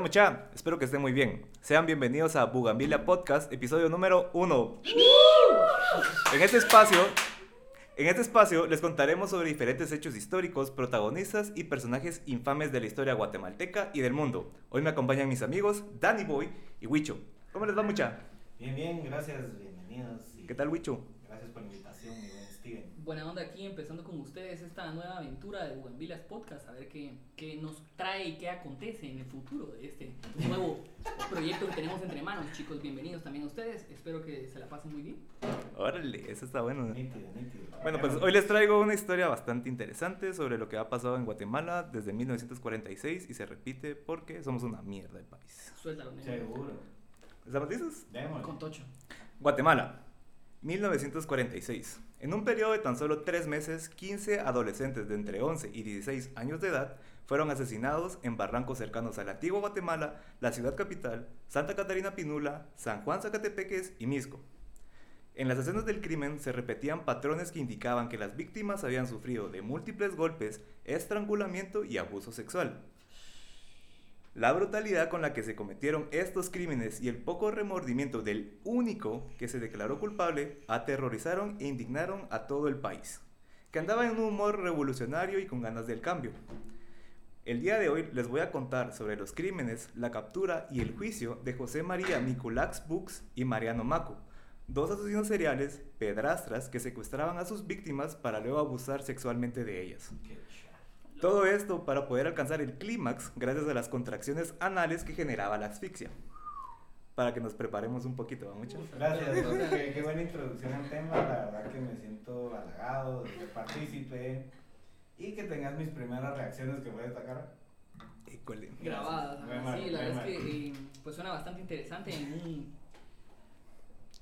onda mucha? Espero que estén muy bien. Sean bienvenidos a Bugambilia Podcast, episodio número 1. En este espacio, en este espacio les contaremos sobre diferentes hechos históricos, protagonistas y personajes infames de la historia guatemalteca y del mundo. Hoy me acompañan mis amigos Danny Boy y Huicho. ¿Cómo les va mucha? Bien, bien, gracias, bienvenidos. y ¿Qué tal Huicho? Gracias por la invitación. Buena onda aquí, empezando con ustedes esta nueva aventura de Bugambilas Podcast, a ver qué, qué nos trae y qué acontece en el futuro de este nuevo proyecto que tenemos entre manos. Chicos, bienvenidos también a ustedes, espero que se la pasen muy bien. Órale, eso está bueno. Nítido, nítido. Bueno, pues hoy les traigo una historia bastante interesante sobre lo que ha pasado en Guatemala desde 1946 y se repite porque somos una mierda de país. Suéltalo, negro. Seguro. ¿Estamos listos? Con Tocho. Guatemala, 1946. En un periodo de tan solo tres meses, 15 adolescentes de entre 11 y 16 años de edad fueron asesinados en barrancos cercanos a la antigua Guatemala, la ciudad capital, Santa Catarina Pinula, San Juan Zacatepeques y Misco. En las escenas del crimen se repetían patrones que indicaban que las víctimas habían sufrido de múltiples golpes, estrangulamiento y abuso sexual. La brutalidad con la que se cometieron estos crímenes y el poco remordimiento del único que se declaró culpable aterrorizaron e indignaron a todo el país, que andaba en un humor revolucionario y con ganas del cambio. El día de hoy les voy a contar sobre los crímenes, la captura y el juicio de José María Miculax Bux y Mariano Maco, dos asesinos seriales, pedrastras que secuestraban a sus víctimas para luego abusar sexualmente de ellas. Todo esto para poder alcanzar el clímax gracias a las contracciones anales que generaba la asfixia. Para que nos preparemos un poquito, ¿va mucho? Gracias, O sea, qué, qué buena introducción al tema. La verdad que me siento halagado de ser partícipe y que tengas mis primeras reacciones que voy a destacar. Híjole. grabadas. Sí, la verdad es que eh, pues suena bastante interesante en un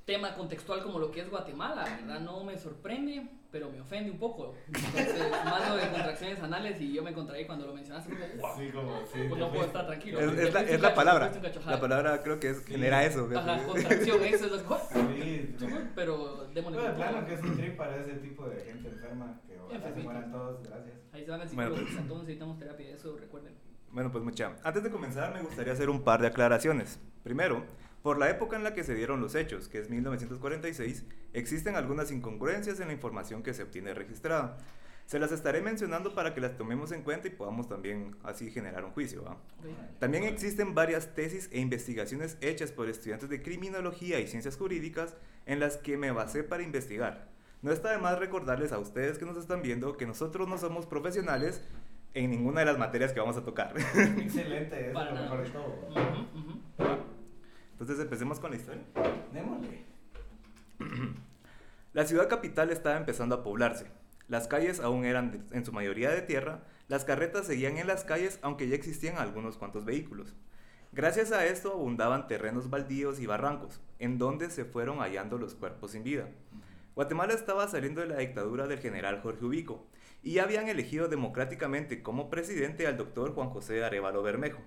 tema contextual como lo que es Guatemala, ¿verdad? No me sorprende, pero me ofende un poco. Entonces, mando de contracciones anales y yo me contraí cuando lo mencionaste. Como, "Wow, Sí, como sí. pues no puedo estar tranquilo. Es, es la, es la cacho, palabra. La palabra creo que es Sí. genera eso. Ajá, contracción, eso es lo Sí, sí. Pero démosle Bueno, plano que es un trip para ese tipo de gente enferma que ojalá se mueran todos, gracias. Ahí se van al Bueno, psicólogo, pues- entonces necesitamos terapia, eso recuerden. Bueno, pues mucha. Antes de comenzar me gustaría hacer un par de aclaraciones. Primero, por la época en la que se dieron los hechos, que es 1946, existen algunas incongruencias en la información que se obtiene registrada. Se las estaré mencionando para que las tomemos en cuenta y podamos también así generar un juicio. También existen varias tesis e investigaciones hechas por estudiantes de criminología y ciencias jurídicas en las que me basé para investigar. No está de más recordarles a ustedes que nos están viendo que nosotros no somos profesionales en ninguna de las materias que vamos a tocar. Excelente, es Para lo nada. mejor de todo. Entonces empecemos con la historia. Démosle. La ciudad capital estaba empezando a poblarse. Las calles aún eran de- en su mayoría de tierra, las carretas seguían en las calles aunque ya existían algunos cuantos vehículos. Gracias a esto abundaban terrenos baldíos y barrancos, en donde se fueron hallando los cuerpos sin vida. Guatemala estaba saliendo de la dictadura del general Jorge Ubico y habían elegido democráticamente como presidente al doctor Juan José Arevalo Bermejo.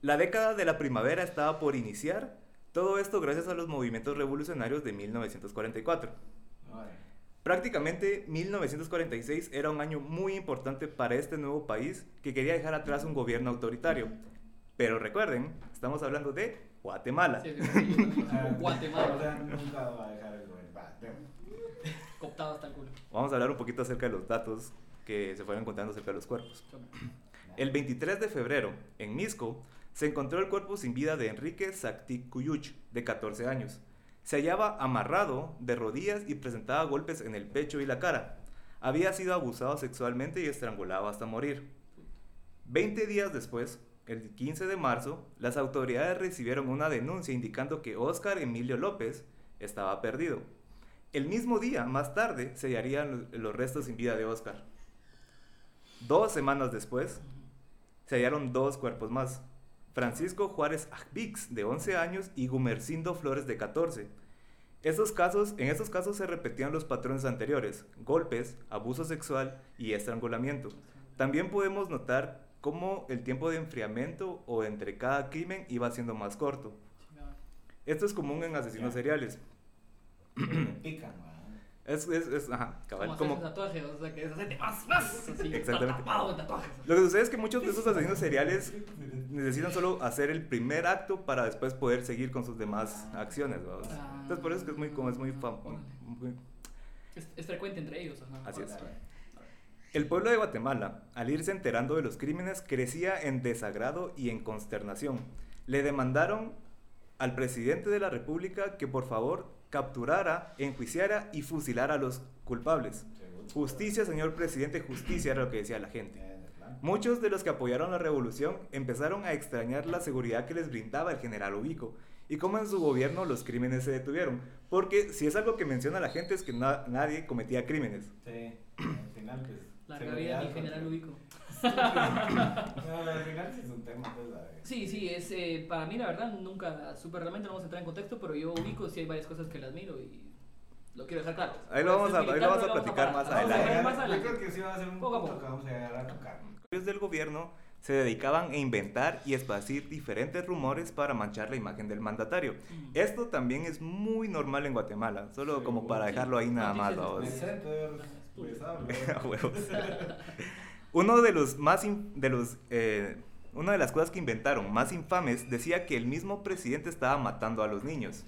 La década de la primavera estaba por iniciar, todo esto gracias a los movimientos revolucionarios de 1944. Órale. Prácticamente 1946 era un año muy importante para este nuevo país que quería dejar atrás un gobierno autoritario. Pero recuerden, estamos hablando de Guatemala. Sí, sí, sí, Guatemala, cooptado hasta el culo. Vamos a hablar un poquito acerca de los datos que se fueron encontrando acerca de los cuerpos. El 23 de febrero, en Misco, se encontró el cuerpo sin vida de Enrique Sactic Cuyuch, de 14 años. Se hallaba amarrado de rodillas y presentaba golpes en el pecho y la cara. Había sido abusado sexualmente y estrangulado hasta morir. Veinte días después, el 15 de marzo, las autoridades recibieron una denuncia indicando que Óscar Emilio López estaba perdido. El mismo día, más tarde, se hallarían los- restos sin vida de Óscar. Dos semanas después, se hallaron dos cuerpos más. Francisco Juárez Ajvix, de 11 años, y Gumercindo Flores, de 14. Estos casos, en estos casos se repetían los patrones anteriores, golpes, abuso sexual y estrangulamiento. También podemos notar cómo el tiempo de enfriamiento o entre cada crimen iba siendo más corto. Esto es común en asesinos seriales. Me pican. Es, es, es ajá, cabal, Como, tatuajes, o sea, que es hacerte más, más, así, Exactamente. está tapado de tatuajes. Lo que sucede es que muchos de esos asesinos seriales necesitan solo hacer el primer acto para después poder seguir con sus demás acciones, ¿vamos? Ah. Entonces por eso es que es muy, como es muy, fam- Órale. muy- Es, es frecuente entre ellos, ajá. Así es. El pueblo de Guatemala, al irse enterando de los crímenes, crecía en desagrado y en consternación. Le demandaron al presidente de la República que por favor capturara, enjuiciara y fusilara a los culpables. Justicia, señor presidente, justicia era lo que decía la gente. Muchos de los que apoyaron la revolución empezaron a extrañar la seguridad que les brindaba el general Ubico y cómo en su gobierno los crímenes se detuvieron. Porque si es algo que menciona la gente es que na- nadie cometía crímenes. Sí, al final, pues. Larga vida general Ubico. No, al final sí es un tema, pues, la Sí, sí, es, eh, para mí la verdad nunca supe realmente, no vamos a entrar en contexto, pero yo ubico sí hay varias cosas que le admiro y lo quiero dejar claro. Ahí lo vamos a- ahí lo vamos a platicar Vamos a adelante. más Yo adelante. creo que sí va a ser un Poco punto que vamos a llegar a tocar. Los del gobierno se dedicaban a inventar y esparcir diferentes rumores para manchar la imagen del mandatario. Mm. Esto también es muy normal en Guatemala, solo Sí, como para sí. dejarlo ahí nada más. Uno de los más de los eh, una de las cosas que inventaron más infames decía que el mismo presidente estaba matando a los niños.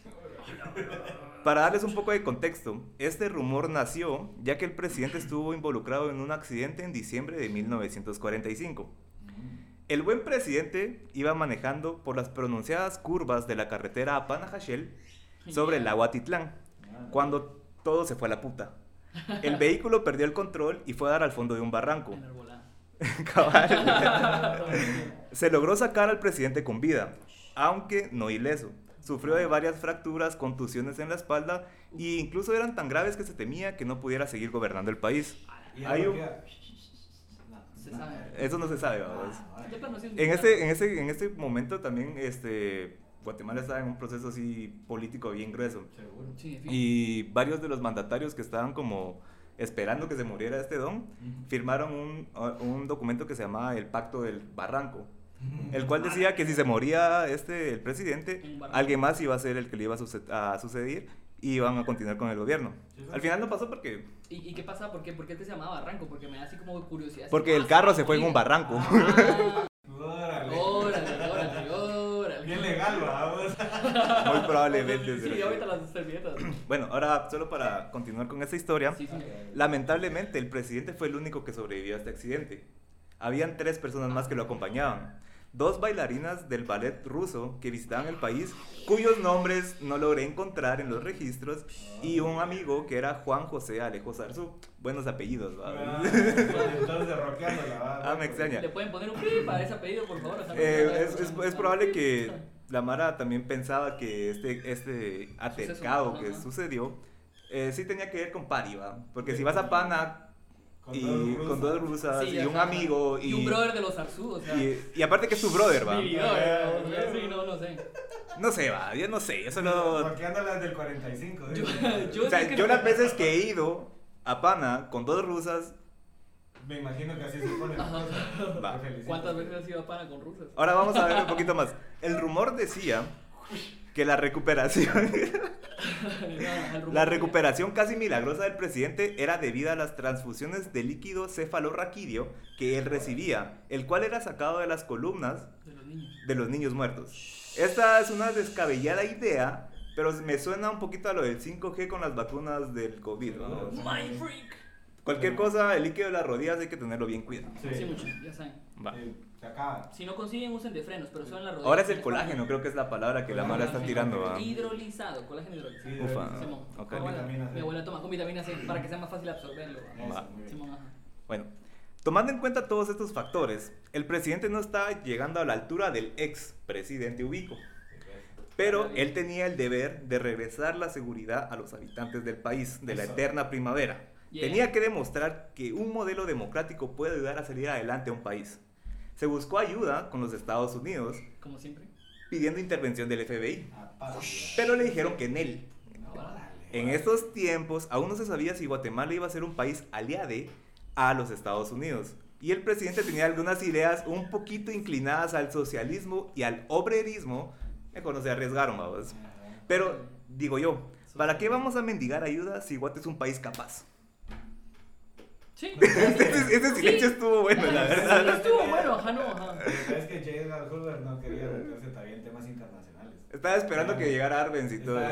Para darles un poco de contexto, este rumor nació ya que el presidente estuvo involucrado en un accidente en diciembre de 1945. El buen presidente iba manejando por las pronunciadas curvas de la carretera a Panajachel sobre el lago Atitlán, cuando todo se fue a la puta. El vehículo perdió el control y fue a dar al fondo de un barranco. Se logró sacar al presidente con vida, aunque no ileso. Sufrió de varias fracturas, contusiones en la espalda e incluso eran tan graves que se temía que no pudiera seguir gobernando el país. Hay un-. Eso no se sabe. Ah, En este, en este, en este momento también este, Guatemala estaba en un proceso así político bien grueso. Seguro. Sí. Y varios de los mandatarios que estaban como esperando que se muriera este don, firmaron un, un documento que se llamaba el Pacto del Barranco, el cual decía que si se moría este, el presidente, alguien más iba a ser el que le iba a, suce- a suceder y iban a continuar con el gobierno. Al final no pasó porque, ¿Y, y qué pasa? ¿Por qué? ¿Por qué que se llamaba Barranco? Porque me da así como curiosidad. porque el ah, carro se fue en un barranco. Ah, Órale. órale, órale, órale. Bien legal, vamos. Muy probablemente. Sí, ahorita las servilletas. Bueno, ahora solo para continuar con esta historia. Sí, sí. Lamentablemente, el presidente fue el único que sobrevivió a este accidente. Habían tres personas más que lo acompañaban. Dos bailarinas del ballet ruso que visitaban el país, cuyos nombres no logré encontrar en los registros, y un amigo que era Juan José Alejo Zarzú. Buenos apellidos, ¿va? Ah. Ah, me extraña. ¿Le pueden poner un pi para ese apellido, por favor? O sea, no Eh, es, es- es probable que la Mara también pensaba que este, este atercado que sucedió eh, sí tenía que ver con Pari, ¿va? Porque si vas a Pana Con y dos con dos rusas. rusas Sí, y un amigo y, Y un brother de los Arzú, o sea. y, y aparte que es tu brother, va. Sí, no, no sé. No sé, va, yo no sé, yo solo... Rockeándolas del 45. Yo, ¿eh? yo O sea, sé que yo no- las veces que he ido a Pana con dos rusas, Me imagino que así se pone. Va. ¿Cuántas veces has ido a pana con rusas? ahora vamos a ver un poquito más. El rumor decía que la recuperación... La recuperación casi milagrosa del presidente era debida a las transfusiones de líquido cefalorraquídeo que él recibía, el cual era sacado de las columnas De los niños. de los niños muertos. Esta es una descabellada idea, pero me suena un poquito a lo del 5G con las vacunas del COVID. ¿no? My freak. Cualquier cosa, el líquido de las rodillas hay que tenerlo bien cuidado. Sí. Sí, mucho, ya saben. Va. Sí, se acaba. Si no consiguen, usen de frenos, pero son la rodilla. Ahora es el colágeno, creo que es la palabra que la Mara está tirando. Hidrolizado, colágeno hidrolizado. Sí, Ufa. Simón. ok. Mi abuela-. Mi toma con vitamina C para que sea más fácil absorberlo. Eso, Va. Simón, ajá. Bueno, tomando en cuenta todos estos factores, el presidente no está llegando a la altura del ex presidente Ubico. Pero él tenía el deber de regresar la seguridad a los habitantes del país, de la eterna primavera. Yeah. Tenía que demostrar que un modelo democrático puede ayudar a salir adelante a un país. Se buscó ayuda con los Estados Unidos Como siempre. pidiendo intervención del FBI, Aparte. pero le dijeron que en él. Órale. En estos tiempos aún no se sabía si Guatemala iba a ser un país aliade a los Estados Unidos. Y el presidente tenía algunas ideas un poquito inclinadas al socialismo y al obrerismo. Mejor no se arriesgaron, vamos. Pero, digo yo, ¿Para qué vamos a mendigar ayuda si Guate es un país capaz? Sí. Ese, ese silencio Sí. estuvo bueno, la Sí, verdad. estuvo bueno, ajá, no, ajá. Es que J. Edgar Hoover no quería meterse todavía en temas internacionales. Estaba esperando que llegara Arbenz y todo. Sí.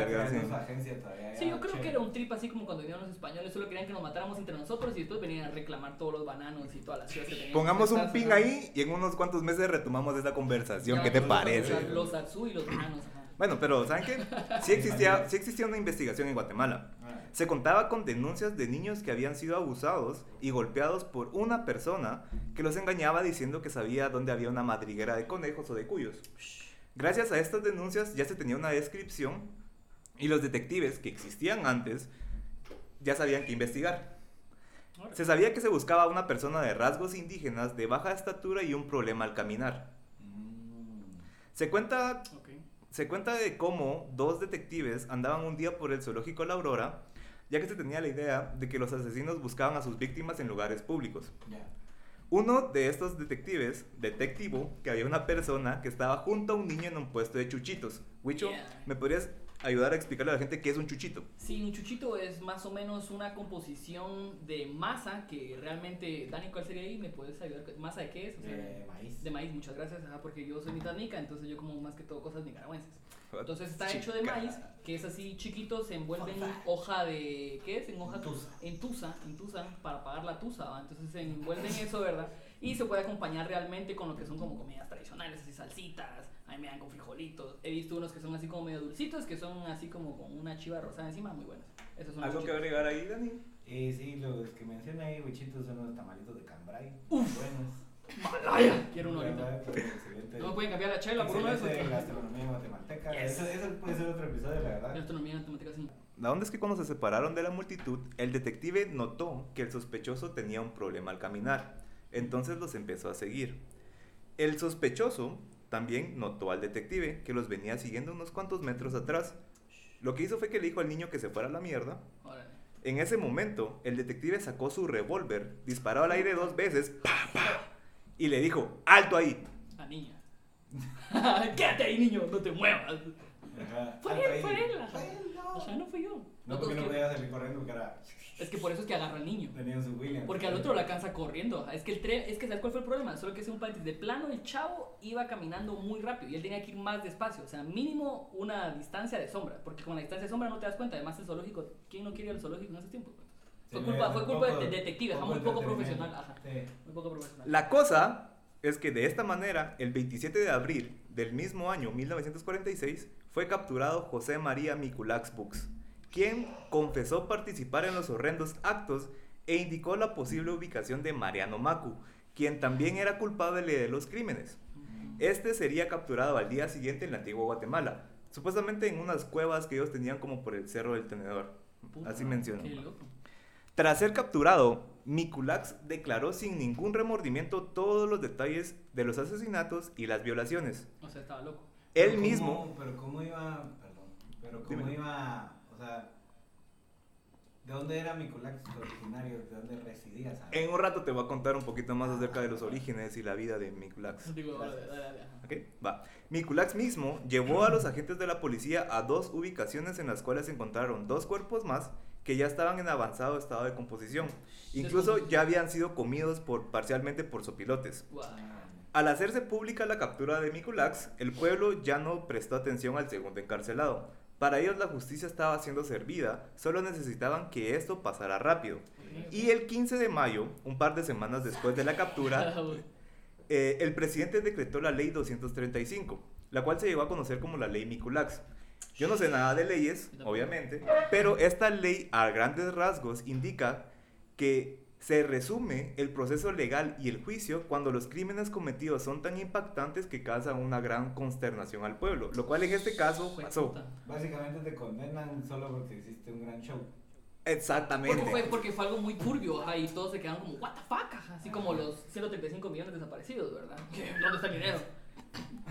agencia todavía. Sí, yo creo che. que era un trip así como cuando vinieron los españoles, solo querían que nos matáramos entre nosotros y después venían a reclamar todos los bananos y todas las ciudades que teníamos. Pongamos un Estas, pin ajá. ahí y en unos cuantos meses retomamos esta conversación. Ya, ¿Qué te parece? Los, los Atsu y los bananos, ajá. Bueno, pero ¿saben qué? Sí existía, sí existía una investigación en Guatemala. Ah, Se contaba con denuncias de niños que habían sido abusados y golpeados por una persona que los engañaba diciendo que sabía dónde había una madriguera de conejos o de cuyos. Gracias a estas denuncias ya se tenía una descripción y los detectives que existían antes ya sabían qué investigar. Se sabía que se buscaba a una persona de rasgos indígenas de baja estatura y un problema al caminar. mm. Se cuenta. Se cuenta de cómo dos detectives andaban un día por el zoológico La Aurora, ya que se tenía la idea de que los asesinos buscaban a sus víctimas en lugares públicos. Uno de estos detectives detectivo que había una persona que estaba junto a un niño en un puesto de chuchitos. Wicho, Yeah. ¿me podrías ayudar a explicarle a la gente qué es un chuchito? Sí, un chuchito es más o menos una composición de masa que realmente, Dani, ¿cuál sería ahí? ¿Me puedes ayudar? ¿Masa de qué es? O sea, De maíz. de maíz, muchas gracias, ajá, porque yo soy mitad nica, entonces yo como más que todo cosas nicaragüenses. Entonces está hecho de Chica. maíz, que es así chiquito, se envuelve en hoja de. ¿Qué es? En hoja En tusa. En tusa, en tusa, para pagar la tusa, ¿va? Entonces se envuelve en eso, ¿verdad? Y se puede acompañar realmente con lo que son como comidas tradicionales, así salsitas, a mí me dan con frijolitos. He visto unos que son así como medio dulcitos, que son así como con una chiva rosada encima, muy buenos. Esos son los ¿Algo que agregar ahí, Dani? Y sí, los que menciona ahí, huichitos, son los tamalitos de cambray. Uf. Buenos. ¡Malaya! Quiero uno ahorita. No me pueden cambiar la chela por uno de esos. Gastronomía guatemalteca. Yes. Eso, eso puede ser otro episodio, la verdad. Gastronomía matemática sí. La onda es que cuando se separaron de la multitud, el detective notó que el sospechoso tenía un problema al caminar. Entonces los empezó a seguir. El sospechoso también notó al detective que los venía siguiendo unos cuantos metros atrás. Lo que hizo fue que le dijo al niño que se fuera a la mierda. En ese momento, el detective sacó su revólver, disparó al aire dos veces y le dijo, ¡alto ahí! La niña. Quédate ahí, niño, no te muevas. Ajá. Fue él, fue él. O sea, no fui yo. No, porque no podía salir corriendo era. Es que por eso es que agarra al niño. Tenían su William. Porque al otro la alcanza corriendo. Es que el tren, es que ¿sabes cuál fue el problema? Solo que es un paréntesis. De plano, el chavo iba caminando muy rápido y él tenía que ir más despacio. O sea, mínimo una distancia de sombra. Porque con la distancia de sombra no te das cuenta. Además, el zoológico, ¿quién no quiere ir al zoológico en ese tiempo? Fue Sí, culpa, un fue culpa poco- del detective, muy poco profesional. Ajá. Sí. Muy poco profesional. La cosa es que de esta manera, el 27 de abril del mismo año 1946, fue capturado José María Miculax Bux, quien confesó participar en los horrendos actos e indicó la posible ubicación de Mariano Macu, quien también era culpable de los crímenes. Este sería capturado al día siguiente en la antigua Guatemala, supuestamente en unas cuevas que ellos tenían como por el Cerro del Tenedor. Puta, Así loco. Tras ser capturado, Mikulax declaró sin ningún remordimiento todos los detalles de los asesinatos y las violaciones. O sea, estaba loco. Él Pero mismo, cómo- pero cómo iba. Perdón. Pero cómo Dime. iba. O sea. ¿De dónde era Miculax originario? ¿De dónde residía? ¿sabes? en un rato te voy a contar un poquito más acerca de los orígenes y la vida de Mikulax. Digo, dale, dale, dale, ajá. ¿Ok? Va. Mikulax mismo llevó a los agentes de la policía a dos ubicaciones en las cuales encontraron dos cuerpos más que ya estaban en avanzado estado de composición. Incluso ya habían sido comidos por, parcialmente por sopilotes. Al hacerse pública la captura de Mikulax, el pueblo ya no prestó atención al segundo encarcelado. Para ellos la justicia estaba siendo servida, solo necesitaban que esto pasara rápido. Y el 15 de mayo, un par de semanas después de la captura, eh, el presidente decretó la ley 235, la cual se llegó a conocer como la ley Mikulax. Yo no sé nada de leyes, obviamente, pero esta ley a grandes rasgos indica que se resume el proceso legal y el juicio cuando los crímenes cometidos son tan impactantes que causan una gran consternación al pueblo, lo cual en este caso Fue pasó. puta. Básicamente te condenan solo porque hiciste un gran show. Exactamente. Porque fue, porque fue algo muy turbio, ajá, y todos se quedaron como, what the fuck, ajá, así como los 135 millones desaparecidos, ¿verdad? ¿Dónde está el dinero?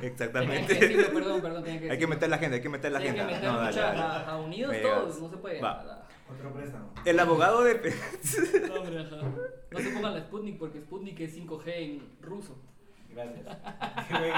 Exactamente. decirlo, perdón, perdón, que hay que meter la gente, hay que meter la Sí, hay gente. que meter No, dale, unidos todos, no se puede. Va. Otro préstamo. El abogado de... No, hombre, ajá. No se pongan la Sputnik porque Sputnik es 5G en ruso. Gracias. Qué buen,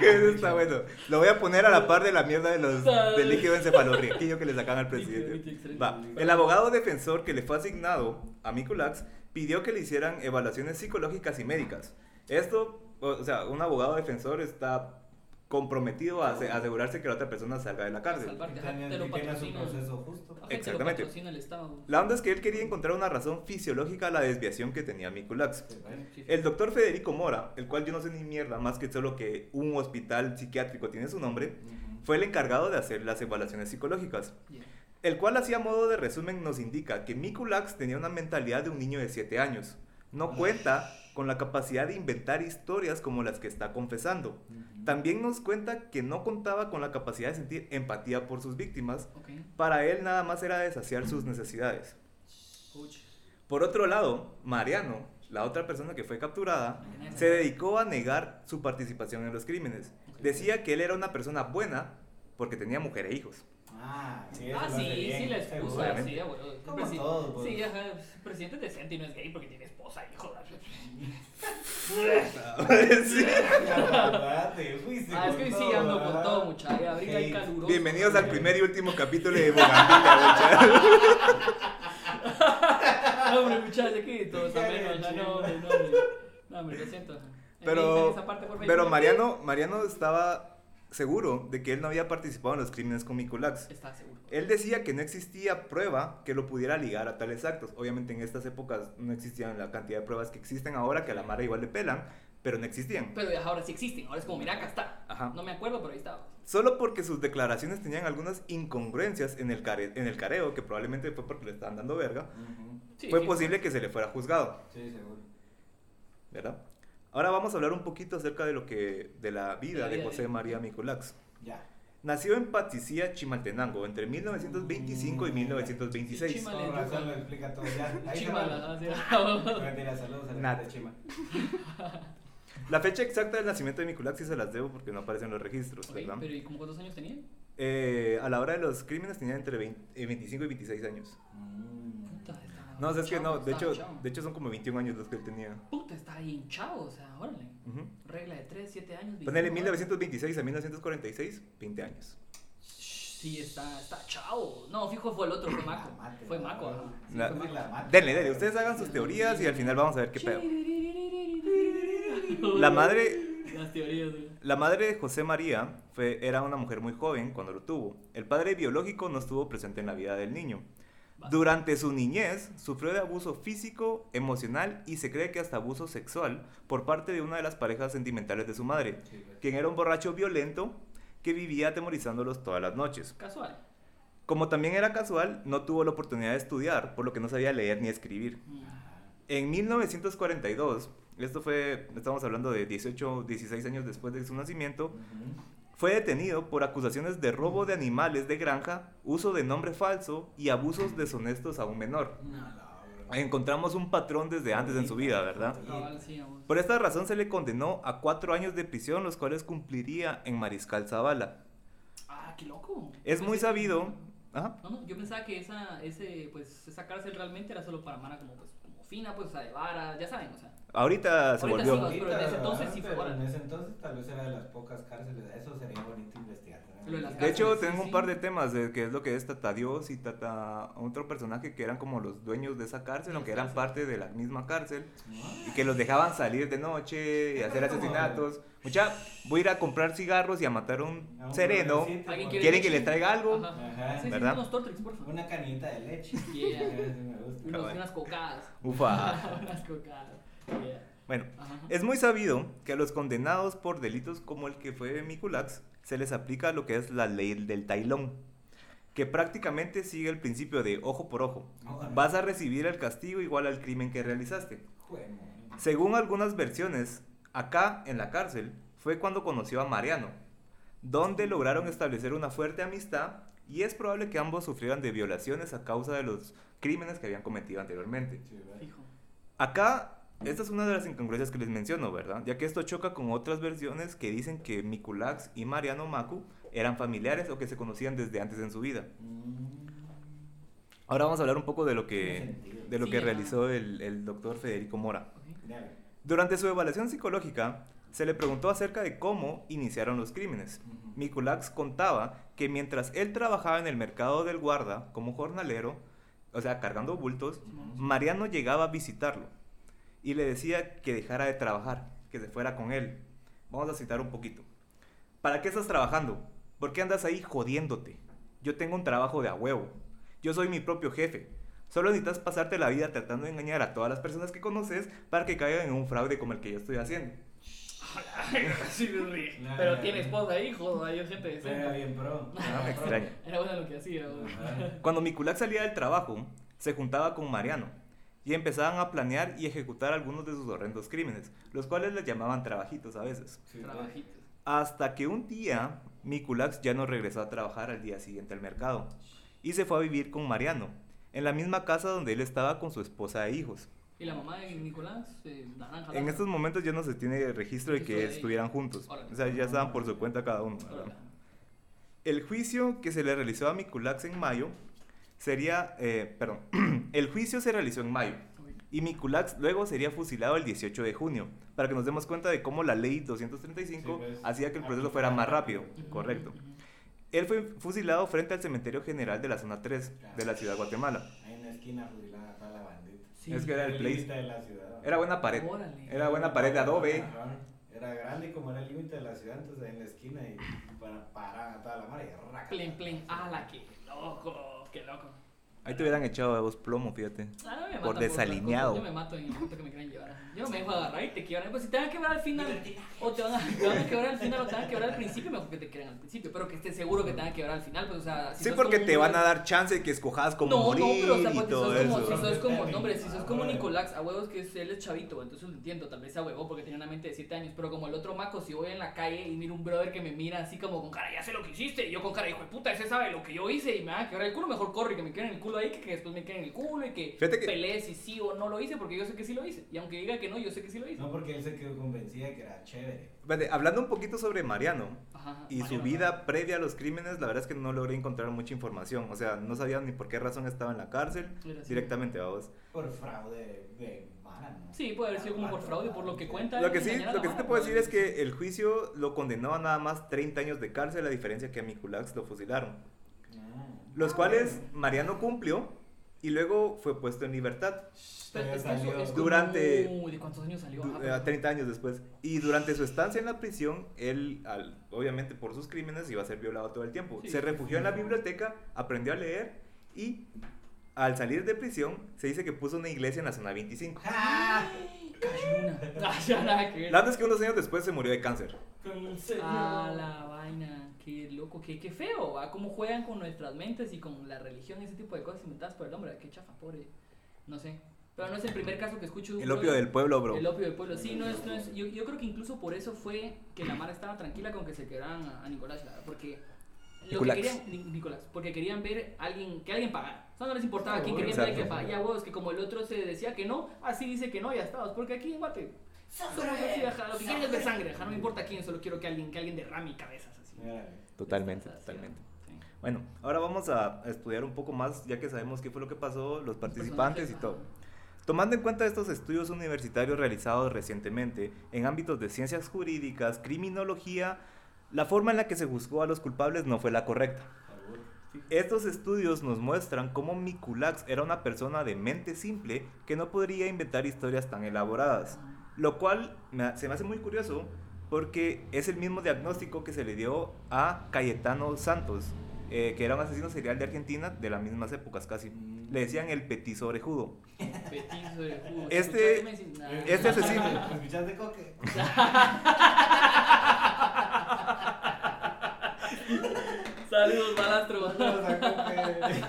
qué buen está bueno. Lo voy a poner a la par de la mierda de los del líquido encefalorraquídeo que le sacan al presidente. Va, el abogado defensor que le fue asignado a Mikulax pidió que le hicieran evaluaciones psicológicas y médicas. Esto, o sea, un abogado defensor está comprometido a ase- asegurarse que la otra persona salga de la cárcel. Salvar. Y Ajá, tenía- te lo y tenía su patrocina. proceso justo. Ajá, te lo Exactamente. patrocina el Estado. La onda es que él quería encontrar una razón fisiológica a la desviación que tenía Mikulax. El doctor Federico Mora, el cual yo no sé ni mierda más que solo que un hospital psiquiátrico tiene su nombre, Ujú. fue el encargado de hacer las evaluaciones psicológicas. Yeah. El cual, así a modo de resumen, nos indica que Mikulax tenía una mentalidad de un niño de 7 años. No cuenta con la capacidad de inventar historias como las que está confesando. Ujú. También nos cuenta que no contaba con la capacidad de sentir empatía por sus víctimas. Para él nada más era de saciar sus necesidades. Por otro lado, Mariano, la otra persona que fue capturada, se dedicó a negar su participación en los crímenes. Decía que él era una persona buena porque tenía mujer e hijos. Ah, sí, Ah, sí, bien, sí, la seguro. esposa, Obviamente. sí, el Como presi- todo, pues. Sí, ajá, el presidente es decente y no es gay porque tiene esposa, hijo. Sí. Aguante, fuiste Ah, es que hoy sí ando con todo, mucha. Ya abriga el Hate. caluroso. Bienvenidos al primer y último capítulo de Bogambita, No, hombre, muchachos, aquí todo está menos. No, hombre, no, hombre. No, hombre, lo siento. Pero, pero Mariano, Mariano estaba seguro de que él no había participado en los crímenes con Mikulax. Está seguro. Él decía que no existía prueba que lo pudiera ligar a tales actos. Obviamente en estas épocas no existían la cantidad de pruebas que existen ahora, que a la Mara igual le pelan, pero no existían. Pero ya ahora sí existen. Ahora es como, mira, acá está. Ajá. No me acuerdo, pero ahí está. Solo porque sus declaraciones tenían algunas incongruencias en el, care- en el careo, que probablemente fue porque le estaban dando verga, Ujú. Sí, fue sí, posible que se le fuera juzgado, Sí, seguro. ¿verdad? Ahora vamos a hablar un poquito acerca de lo que de la vida de José María Mikulax. Ya. Nació en Paticía, Chimaltenango, entre 1925 y 1926. Chima- Con razón lo explica todo ya. Ahí Chimala, ah, saludos a la de Chima. La fecha exacta del nacimiento de Mikulax sí se las debo porque no aparecen los registros, Ok, ¿verdad? pero ¿y como cuántos años tenía? Eh, a la hora de los crímenes tenía entre 20 eh, 25 y 26 años. Mm. No, o sea, es que no, de hecho, de hecho son como 21 años los que él tenía. Puta, está hinchado, o sea, órale. Regla de 3, 7 años. Ponele 25, 1926 a 1946, 20 años. Sí, está, está chavo. No, fijo fue el otro, fue Maco. Mate, Fue Maco. Sí, La- fue Maco. La mate. Denle, denle, ustedes hagan sus teorías y al final vamos a ver qué pedo. La madre, Las teorías, güey. la madre de José María fue, era una mujer muy joven cuando lo tuvo. El padre biológico no estuvo presente en la vida del niño. Durante su niñez sufrió de abuso físico, emocional y se cree que hasta abuso sexual por parte de una de las parejas sentimentales de su madre, Sí, güey. quien era un borracho violento que vivía atemorizándolos todas las noches. Casual. Como también era casual, no tuvo la oportunidad de estudiar, por lo que no sabía leer ni escribir. Mm. En 1942, esto fue, estamos hablando de 18, 16 años después de su nacimiento. Fue detenido por acusaciones de robo de animales de granja, uso de nombre falso y abusos deshonestos a un menor. Encontramos un patrón desde antes en su vida, ¿verdad? Por esta razón se le condenó a cuatro años de prisión, los cuales cumpliría en Mariscal Zavala. Ah, qué loco. Es muy sabido. Ajá. No, no, yo pensaba que esa, ese, pues, esa cárcel realmente era solo para Mara como, pues, fina, pues, o sea, de vara, ya saben, o sea. Ahorita se Ahorita volvió. sí, pero en ese entonces sí fue pero. En ese entonces tal vez era de las pocas cárceles. Eso sería bonito investigar. de De hecho, cárceles, sí, tengo un par de temas de que es lo que es Tata Dios y Tata otro personaje que eran como los dueños de esa cárcel, aunque eran parte de la misma cárcel ¿No? y que los dejaban salir de noche y hacer Como- asesinatos. Mucha, voy a ir a comprar cigarros y a matar un A un sereno. ¿Alguien porque- ¿Quieren que leche? les traiga algo? Ajá. Ajá. Sí, sí, ¿Verdad? unos Tortrix, por favor. Una canita de leche. Yeah. Unos- unas cocadas. Ufa. unas cocadas. Yeah. Bueno, Ajá. es muy sabido que a los condenados por delitos como el que fue Mikulax se les aplica lo que es la ley del tailón, que prácticamente sigue el principio de ojo por ojo. Ojalá. Vas a recibir el castigo igual al crimen que realizaste. Jue- Según algunas versiones, acá en la cárcel fue cuando conoció a Mariano, donde lograron establecer una fuerte amistad y es probable que ambos sufrieran de violaciones a causa de los crímenes que habían cometido anteriormente. Acá, esta es una de las incongruencias que les menciono, ¿verdad? Ya que esto choca con otras versiones que dicen que Mikulax y Mariano Macu eran familiares o que se conocían desde antes en su vida. Mm. Ahora vamos a hablar un poco de lo que, de lo que realizó el, el doctor Federico Mora. Ok. Durante su evaluación psicológica, se le preguntó acerca de cómo iniciaron los crímenes. Mikulax contaba que mientras él trabajaba en el mercado del guarda como jornalero, o sea, cargando bultos, Mariano llegaba a visitarlo y le decía que dejara de trabajar, que se fuera con él. Vamos a citar un poquito. ¿Para qué estás trabajando? ¿Por qué andas ahí jodiéndote? Yo tengo un trabajo de a huevo. Yo soy mi propio jefe. Solo necesitas pasarte la vida tratando de engañar a todas las personas que conoces para que caigan en un fraude como el que yo estoy haciendo. Sí, me ríe. Nah, Pero nah, tiene esposa, hijos, hay gente Pero era decente. bien pro. Ah, me extraña. Era bueno lo que hacía. Cuando Mikulax salía del trabajo, se juntaba con Mariano y empezaban a planear y ejecutar algunos de sus horrendos crímenes, los cuales les llamaban trabajitos a veces. Sí, pues. Trabajitos. Hasta que un día Mikulax ya no regresó a trabajar al día siguiente al mercado y se fue a vivir con Mariano, en la misma casa donde él estaba con su esposa e hijos. Y la mamá de Nicolás, eh, naranja. En estos momentos ya no se tiene registro de que estuvieran juntos, Órale. o sea, ya estaban por su cuenta cada uno. El juicio que se le realizó a Mikulax en mayo sería, eh, perdón, el juicio se realizó en mayo y Mikulax luego sería fusilado el 18 de junio, para que nos demos cuenta de cómo la ley 235 Sí, pues, hacía que el proceso fuera más rápido, rápido. correcto. Él fue fusilado frente al cementerio general de la zona 3 de la ciudad de Guatemala. Ahí en la esquina fusilada está la bandita. Sí. Es que era el límite place. de la ciudad. Era buena pared, Órale. era buena pared de adobe. Ajá. Era grande y como era el límite de la ciudad, entonces ahí en la esquina y para parar a toda la mar y raca. Plen, plen. ¡Hala, qué loco! ¡Qué loco! Ahí te hubieran echado a vos plomo, fíjate. Ah, no me Por desalineado. Yo me mato en el momento que me quieran llevar. Yo no me dejo agarrar y te quiebran. Pues si te van a quebrar al final, o te van a, te van a quebrar al final o te van a quebrar al principio, mejor que te quieran al principio. Pero que estés seguro que te van a quebrar al final, pues, o sea. si Sí, sos porque como te van a dar chance de que escojas como no, morir no, pero o sea, y pues, si todo sos como, eso. si sos como, no, hombre, si sos como. Nicolás, a huevos que es- él es chavito, entonces lo entiendo, tal vez se huevó porque tenía una mente de 7 años, pero como el otro maco, si voy en la calle y miro un brother que me mira así como con cara, ya sé lo que hiciste, y yo con cara, hijo de puta, ese sabe lo que yo hice y me va a quebrar el culo, mejor corre y que me queden el culo ahí que, que después me queden el culo y que, Fíjate que- peleé si sí o no lo hice, porque yo sé que sí lo hice, y aunque diga que no, yo sé que sí lo hice. No, porque él se quedó convencida de que era chévere. Espérate, Hablando un poquito sobre Mariano Ajá, y su Mariano, vida previa a los crímenes, la verdad es que no logré encontrar mucha información. O sea, no sabía ni por qué razón estaba en la cárcel. Así. Directamente a vos. Por fraude de Mara, ¿no? Sí, puede haber sido como por fraude, por lo que cuenta. Lo que sí, lo que sí te puedo decir es que el juicio lo condenó a nada más 30 años de cárcel, a diferencia que a Mikulax lo fusilaron. Los cuales Mariano cumplió y luego fue puesto en libertad. Pero es que eso como- Durante- ¿De cuántos años salió? Du- Ajá, eh, perdón. 30 años después. Y durante su estancia en la prisión, él, al- obviamente por sus crímenes, iba a ser violado todo el tiempo. Sí, se sí, refugió en la biblioteca, aprendió a leer y al salir de prisión se dice que puso una iglesia en la zona 25. ¡Ah! Cayó una. Ah, nada que ver. La es que unos años después se murió de cáncer. Con el señor. Ah, la vaina, qué loco, qué, qué feo, ¿va? Cómo juegan con nuestras mentes y con la religión, ese tipo de cosas inventadas por el hombre, qué chafa, pobre, no sé. Pero no es el primer caso que escucho. El opio del pueblo, bro. El opio del pueblo, sí, no es, no es, yo, yo creo que incluso por eso fue que la Mara estaba tranquila con que se quedaran a, a Nicolás, la verdad, porque lo Nicolás. que querían, Ni- Nicolás, porque querían ver a alguien, que alguien pagara. O sea, no les importaba quién Seguro. querían ver que pagara. Ya vos, que como el otro se decía que no, así dice que no, ya estabas, porque aquí en Guate somos así, ajá, lo que quieren es ver sangre, ajá, no me importa quién, solo quiero que alguien, que alguien derrame cabezas. Totalmente, totalmente. Bueno, ahora vamos a estudiar un poco más, ya que sabemos qué fue lo que pasó, los participantes y todo. Tomando en cuenta estos estudios universitarios realizados recientemente en ámbitos de ciencias jurídicas, criminología, la forma en la que se juzgó a los culpables no fue la correcta. Estos estudios nos muestran cómo Mikulax era una persona de mente simple que no podría inventar historias tan elaboradas, lo cual se me hace muy curioso porque es el mismo diagnóstico que se le dio a Cayetano Santos, eh, que era un asesino serial de Argentina de las mismas épocas casi. Mm. Le decían el petiso orejudo. Petizo de jugo. Este- este asesino- ¿Escuchaste coque? Saludos, balastro. Saludos a Coque.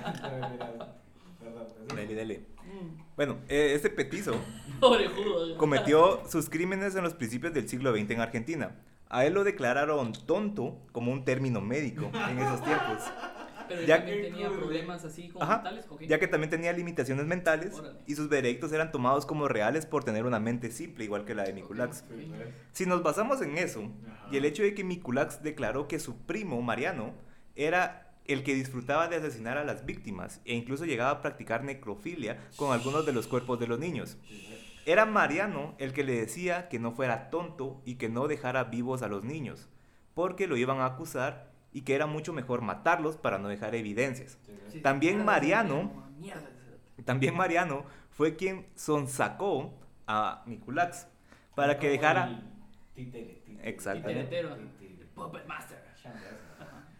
Pero mira, Bueno, eh, este petizo cometió sus crímenes en los principios del siglo XX en Argentina. A él lo declararon tonto como un término médico en esos tiempos. Pero él Ya también que- tenía problemas así como Ajá, mentales, ¿o qué? ya que también tenía limitaciones mentales Órale. y sus veredictos eran tomados como reales por tener una mente simple, igual que la de Mikulax. Si nos basamos en eso Ajá. y el hecho de que Mikulax declaró que su primo Mariano era el que disfrutaba de asesinar a las víctimas e incluso llegaba a practicar necrofilia con algunos de los cuerpos de los niños. Era Mariano el que le decía que no fuera tonto y que no dejara vivos a los niños, porque lo iban a acusar y que era mucho mejor matarlos para no dejar evidencias. También. Mariano-. También Mariano fue quien sonsacó a Mikulax para que dejara. Exactamente.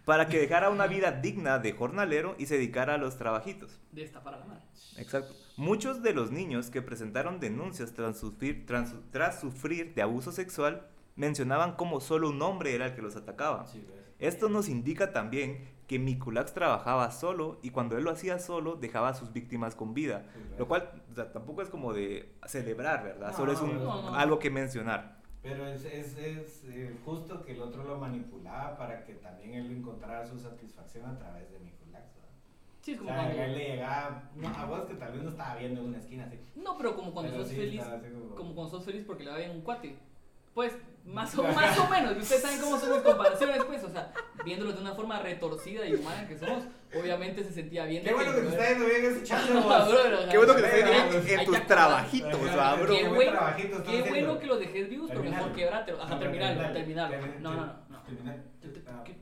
Para que dejara una vida digna de jornalero y se dedicara a los trabajitos. De esta para la madre. Exacto. Muchos de los niños que presentaron denuncias tras sufrir, tras, tras sufrir de abuso sexual mencionaban como solo un hombre era el que los atacaba. Sí. Esto nos indica también que Mikulax trabajaba solo y cuando él lo hacía solo dejaba a sus víctimas con vida. Sí. Lo cual o sea, tampoco es como de celebrar, ¿verdad? No, Solo es un- no, no. algo que mencionar. Pero es, es, es eh, justo que el otro lo manipulaba para que también él encontrara su satisfacción a través de Nicolax. Sí, es O como sea, cuando. le llegaba, no, a vos que tal vez no estaba viendo en una esquina así. No, pero como cuando Pero sos sí feliz. como- Como cuando sos feliz porque le va bien un cuate. Pues, más o, más o menos. Y ustedes saben cómo son mis comparaciones, pues. O sea, viéndolo de una forma retorcida y humana que somos, obviamente se sentía bien. Qué bueno que te está yendo bien ese sea, Qué bueno que te Venga, estés pues, en, tus que trabajitos, Ajá, ¿va, qué bro? Qué buen bueno, qué bueno que lo dejes vivos, pero mejor quebrátelo. Ajá, No, terminarlo, terminalo, terminarlo. terminalo. No, no, no.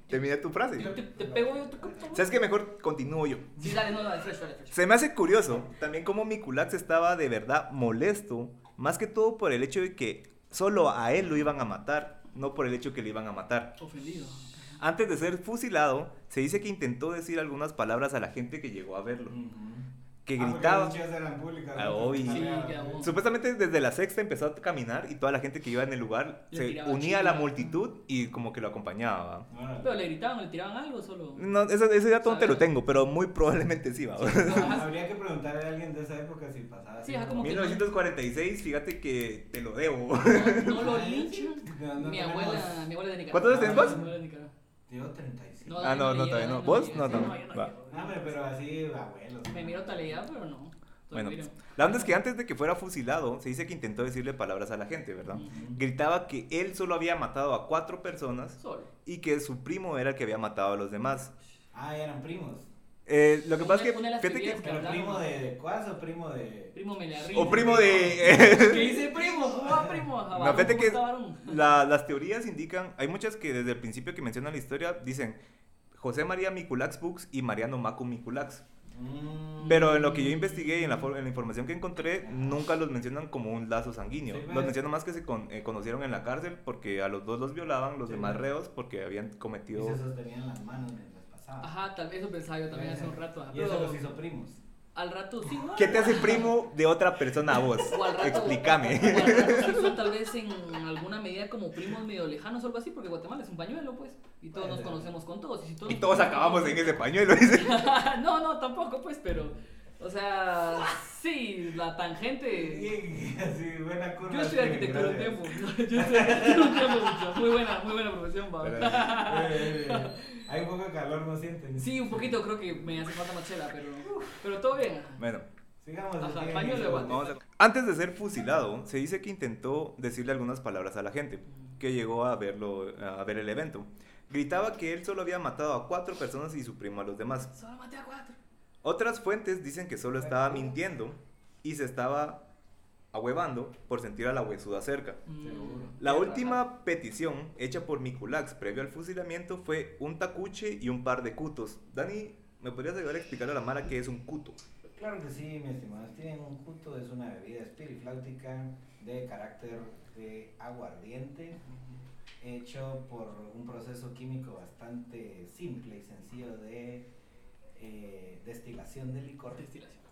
Terminé tu frase. Te, pego yo, ¿Sabes qué? Mejor continúo yo. Sí, dale, no, dale, fresh, dale, fresh. Se me hace curioso también cómo Mikulax estaba de verdad molesto, más que todo por el hecho de que solo a él lo iban a matar, no por el hecho que le iban a matar. Ofendido. Antes de ser fusilado, se dice que intentó decir algunas palabras a la gente que llegó a verlo, Ujú. que Ah, gritaba. eran públicas, Ah. Sí, Ah. Supuestamente desde la sexta empezó a caminar y toda la gente que iba en el lugar Le se unía a la multitud y como que lo acompañaba. Pero le gritaban, le tiraban algo, solo. No, ese, ese dato no te lo tengo, pero muy probablemente sí, va. Habría que preguntarle a alguien de esa época si pasaba. Sí, como que- 1946, fíjate que te lo debo. No, no lo Ay, linchan. no, no mi abuela, mi abuela de Nicaragua. ¿Cuántos años tenés Yo 35. Ah, no, no, todavía no. ¿Vos? No, no. Va. Ah, hombre, pero así, abuelos. Me miro talía, pero no. Bueno, la onda es que antes de que fuera fusilado, se dice que intentó decirle palabras a la gente, ¿verdad? Gritaba que él solo había matado a cuatro personas Solo. y que su primo era el que había matado a los demás. Ah, eran primos. Eh, lo que pasa es que, fíjate que, Pero primo de, Cuas o primo de. Primo me le o primo de, ¿Qué dice primo? ¿Cómo va primo? No, fíjate ¿cómo que la- las teorías indican, hay muchas que desde el principio que mencionan la historia dicen José María Miculax Bux y Mariano Macu Miculax. Mm. Pero en lo que yo investigué y en la, en la información que encontré, nunca los mencionan como un lazo sanguíneo. Sí, los mencionan más que se con- eh, conocieron en la cárcel porque a los dos los violaban, los Sí, demás reos porque habían Y cometido... se sostenían las manos mientras pasaba. Ajá, tal vez eso pensaba yo también hace un rato. ajá, Y eso los hizo primos. al rato sí, ¿no? ¿Qué te hace primo de otra persona a vos? O al rato- Explícame. O al rato sí son tal vez en alguna medida como primos medio lejanos o algo así, porque Guatemala es un pañuelo, pues. Y todos nos conocemos con todos. Y, si todos, Y acabamos en ese pañuelo, no, no, tampoco, pues, pero. O sea, sí, la tangente. Y así, buena curva. Yo estudié sí, arquitectura un gracias. tiempo. Yo estudié arquitectura un tiempo mucho. Muy buena, muy buena profesión. Pero- Eh, Hay un poco de calor, ¿no sienten? Sí, un poquito creo que me hace falta machela, pero. Pero todo bien. Bueno, Sigamos. Ajá, de Antes de ser fusilado, se dice que intentó decirle algunas palabras a la gente que llegó a verlo, a ver el evento. Gritaba que él solo había matado a cuatro personas y su primo a los demás. Solo maté a cuatro. Otras fuentes dicen que solo estaba mintiendo y se estaba ahuevando por sentir a la huesuda cerca. Seguro. La última petición hecha por Mikulax previo al fusilamiento fue un tacuche y un par de cutos. Dani, ¿me podrías ayudar a explicarle a la Mara qué es un cuto? Claro que sí, mi estimado. Steven, un juto es una bebida espirifláutica de carácter de aguardiente, hecho por un proceso químico bastante simple y sencillo de eh, destilación de licor, Destilación.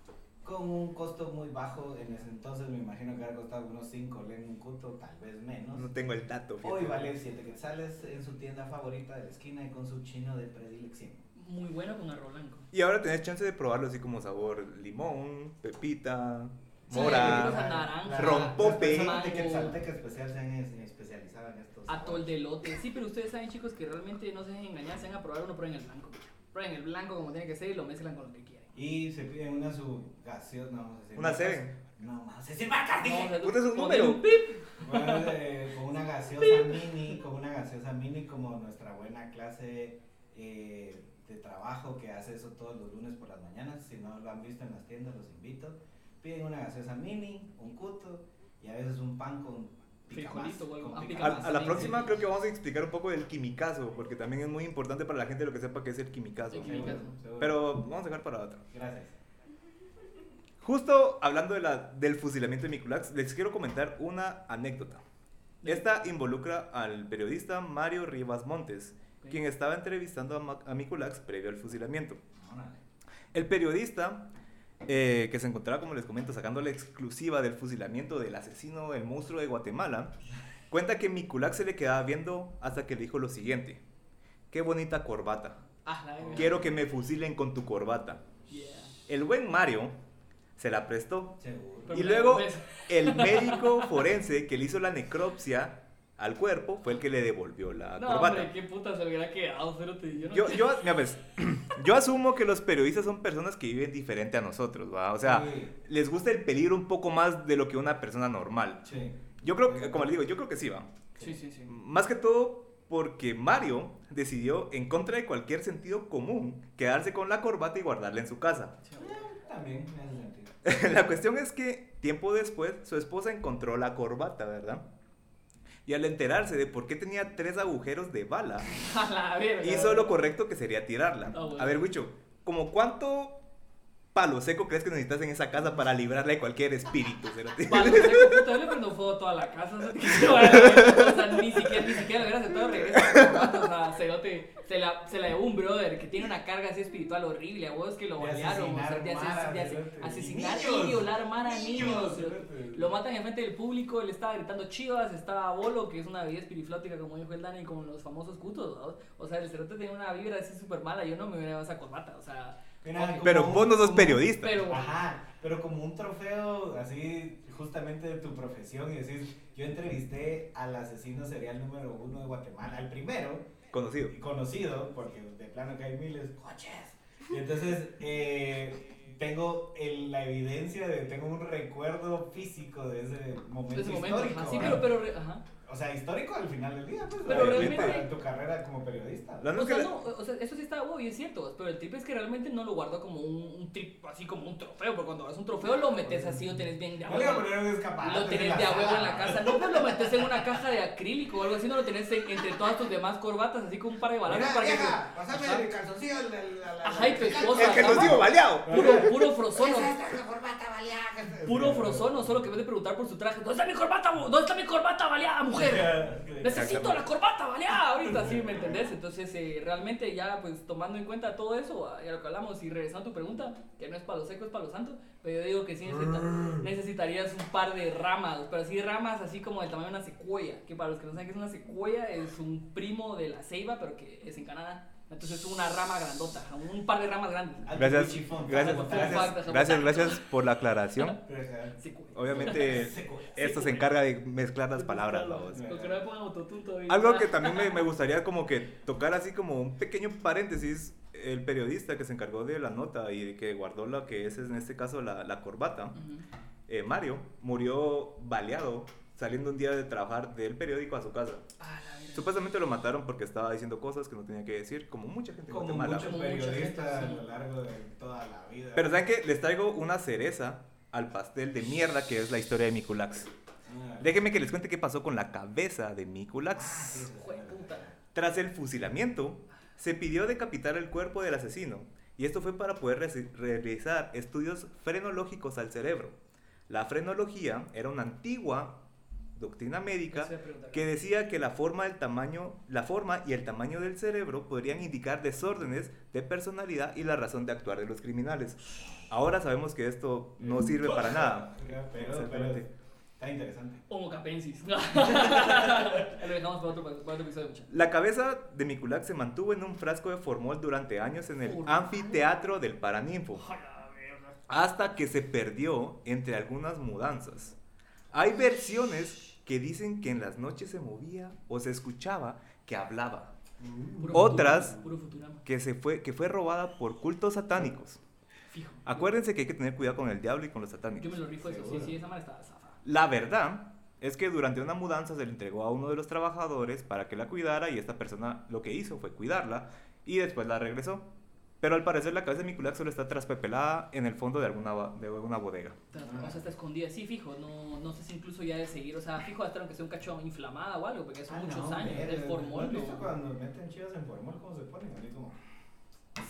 con un costo muy bajo. En ese entonces me imagino que había costado unos 5 len un cuto, tal vez menos. No tengo el dato. fíjate. Hoy vale 7 quetzales en su tienda favorita de la esquina y con su chino de predilección. Muy bueno con arroz blanco. Y ahora tenés chance de probarlo así como sabor limón, pepita, Sí, mora. Esa naranja. rompope. Quetzalteca especial se han es- especializado en estos. Atol de lote. Sí, pero ustedes saben, chicos, que realmente no se dejen engañar. Se van a probar uno, prueben el blanco. Prueben el blanco como tiene que ser y lo mezclan con lo que quieren. Y se piden una su gaseosa, no vamos a decir. Una. Seven. No, vamos a decir marcas, dije. No, es un número. un pip. Bueno, eh, con una gaseosa mini, con una gaseosa mini como nuestra buena clase eh, de trabajo que hace eso todos los lunes por las mañanas. Si no lo han visto en las tiendas, los invito. Piden una gaseosa mini, un cuto y a veces un pan con Frijolito o algo. Ah, A, a la próxima sí. creo que vamos a explicar un poco del quimicazo, porque también es muy importante para la gente lo que sepa que es el quimicazo. El quimicazo. Pero vamos a dejar para otra. Gracias. Justo hablando de la, del fusilamiento de Miculax, les quiero comentar una anécdota. Esta involucra al periodista Mario Rivas Montes, Ok. quien estaba entrevistando a, a Miculax previo al fusilamiento. El periodista, eh, que se encontraba, como les comento, sacando la exclusiva del fusilamiento del asesino, el monstruo de Guatemala, cuenta que Miculax se le quedaba viendo hasta que le dijo lo siguiente. Qué bonita corbata. Ah. Quiero que me fusilen con tu corbata. El buen Mario se la prestó. Y luego el médico forense que le hizo la necropsia al cuerpo fue el que le devolvió la No, corbata. hombre, qué puta se hubiera quedado, cerote. Yo no Yo, yo, mira, pues, yo asumo que los periodistas son personas que viven diferente a nosotros, ¿va? O sea, Sí. les gusta el peligro un poco más de lo que una persona normal. Sí. Yo creo que, como les digo, yo creo que sí, va. Sí, sí, sí. Más que todo porque Mario decidió, en contra de cualquier sentido común, quedarse con la corbata y guardarla en su casa. Sí, También me hace sentido. la cuestión es que tiempo después su esposa encontró la corbata, ¿verdad? Y al enterarse de por qué tenía tres agujeros de bala, hizo lo correcto que sería tirarla. Bueno. A ver, Wicho, ¿como cuánto palo seco crees que necesitas en esa casa para librarle de cualquier espíritu? cerote? Palo seco, puta, yo le prendo fuego a toda la casa. O sea, ni siquiera, ni siquiera le hubiera aceptado regreso a la corbata, O sea, cerote, se la, se la llevó un brother que tiene una carga así espiritual horrible. A vos que lo balearon. O sea, de, asesinar ases- de asesinar Niños. y violar mara a niños. Lo matan en frente del público, él estaba gritando chivas, estaba bolo, que es una bebida espirifláutica como dijo el Dani, como los famosos cutos, ¿no? O sea, el cerote tenía una vibra así súper mala, yo no me hubiera llevado esa corbata, o sea... Pero un- vos no sos periodista. Pero... Ajá, pero como un trofeo así justamente de tu profesión y decís, yo entrevisté al asesino serial número uno de Guatemala, al primero, Conocido. conocido, porque de plano que hay miles, coches. Y entonces eh, tengo el- la evidencia de, tengo un recuerdo físico de ese momento, de ese momento, histórico. ajá, sí, ¿verdad? pero, pero, ajá. O sea, histórico al final del día, pues, Pero realmente- para tu carrera como periodista. La- O sea, no, o sea, eso sí está obvio y es cierto, pero el trip es que realmente no lo guardo como un, un trip, así como un trofeo, porque cuando vas un trofeo lo metes así, lo tenés bien de a No le iba a huevo. poner un escaparate. Lo tenés de huevo en la casa, no, pues lo metes en una caja de acrílico o algo así, no lo tenés en- entre todas tus demás corbatas, así con un par de balazos para que vieja, se- pásame Ajá. el calzoncillo. al- al- al- Ajá, y tu esposa, El digo baleado. Puro, puro frozono. Esa es la corbata baleada. Puro frozono, solo que en vez de preguntar por su traje, ¿dónde está mi corbata? ¿Dónde está mi corbata baleada, mujer? Necesito la corbata baleada ahorita, sí, ¿me entendés? Entonces, eh, realmente ya, pues, tomando en cuenta todo eso, ah, ya lo que hablamos, y regresando a tu pregunta, que no es palo seco, es palo santo, pero yo digo que sí necesita- necesitarías un par de ramas, pero así ramas así como del tamaño de una secuoya, que para los que no saben qué es una secuoya, es un primo de la ceiba, pero que es en Canadá. Entonces es una rama grandota, un par de ramas grandes. Gracias, Chifón, gracias, gracias, gracias, gracias por la aclaración. Obviamente, esto se encarga de mezclar las palabras. Algo que también me, me gustaría como que tocar así como un pequeño paréntesis, el periodista que se encargó de la nota y que guardó lo que es en este caso la, la corbata, eh, Mario, murió baleado saliendo un día de trabajar del periódico a su casa. Ah, la. Supuestamente lo mataron porque estaba diciendo cosas que no tenía que decir, como mucha gente en Como Guatemala. muchos periodistas a lo largo de toda la vida. Pero ¿saben qué? Les traigo una cereza al pastel de mierda que es la historia de Mikulax. Ah, Déjenme que les cuente qué pasó con la cabeza de ah, Mikulax. puta. Tras el fusilamiento, se pidió decapitar el cuerpo del asesino, y esto fue para poder realizar estudios frenológicos al cerebro. La frenología era una antigua doctrina médica que decía que la forma, del tamaño, la forma y el tamaño del cerebro podrían indicar desórdenes de personalidad y la razón de actuar de los criminales. Ahora sabemos que esto no sirve para nada. Pero, está interesante. Homo capensis. Lo dejamos para otro, para otro episodio, muchachos. La cabeza de Mikulax se mantuvo en un frasco de formol durante años en el anfiteatro del Paraninfo. Hasta que se perdió entre algunas mudanzas. Hay versiones que dicen que en las noches se movía o se escuchaba que hablaba, Puro Otras- Puro que, se fue, que fue robada por cultos satánicos. Fijo. Acuérdense que hay que tener cuidado con el diablo y con los Yo satánicos. me lo rifo eso. Sí, sí, esa madre estaba zafada. La verdad es que durante una mudanza se le entregó a uno de los trabajadores para que la cuidara y esta persona lo que hizo fue cuidarla y después la regresó. Pero al parecer la cabeza de Miculac solo está traspepelada en el fondo de alguna, de alguna bodega. O sea, está escondida. Sí, fijo. No, no sé si incluso ya de seguir. O sea, fijo hasta que sea un cacho inflamada o algo, porque son Ah, muchos no, años. El formol. ¿no has visto cuando meten chivas en formol cómo se ponen? Así como...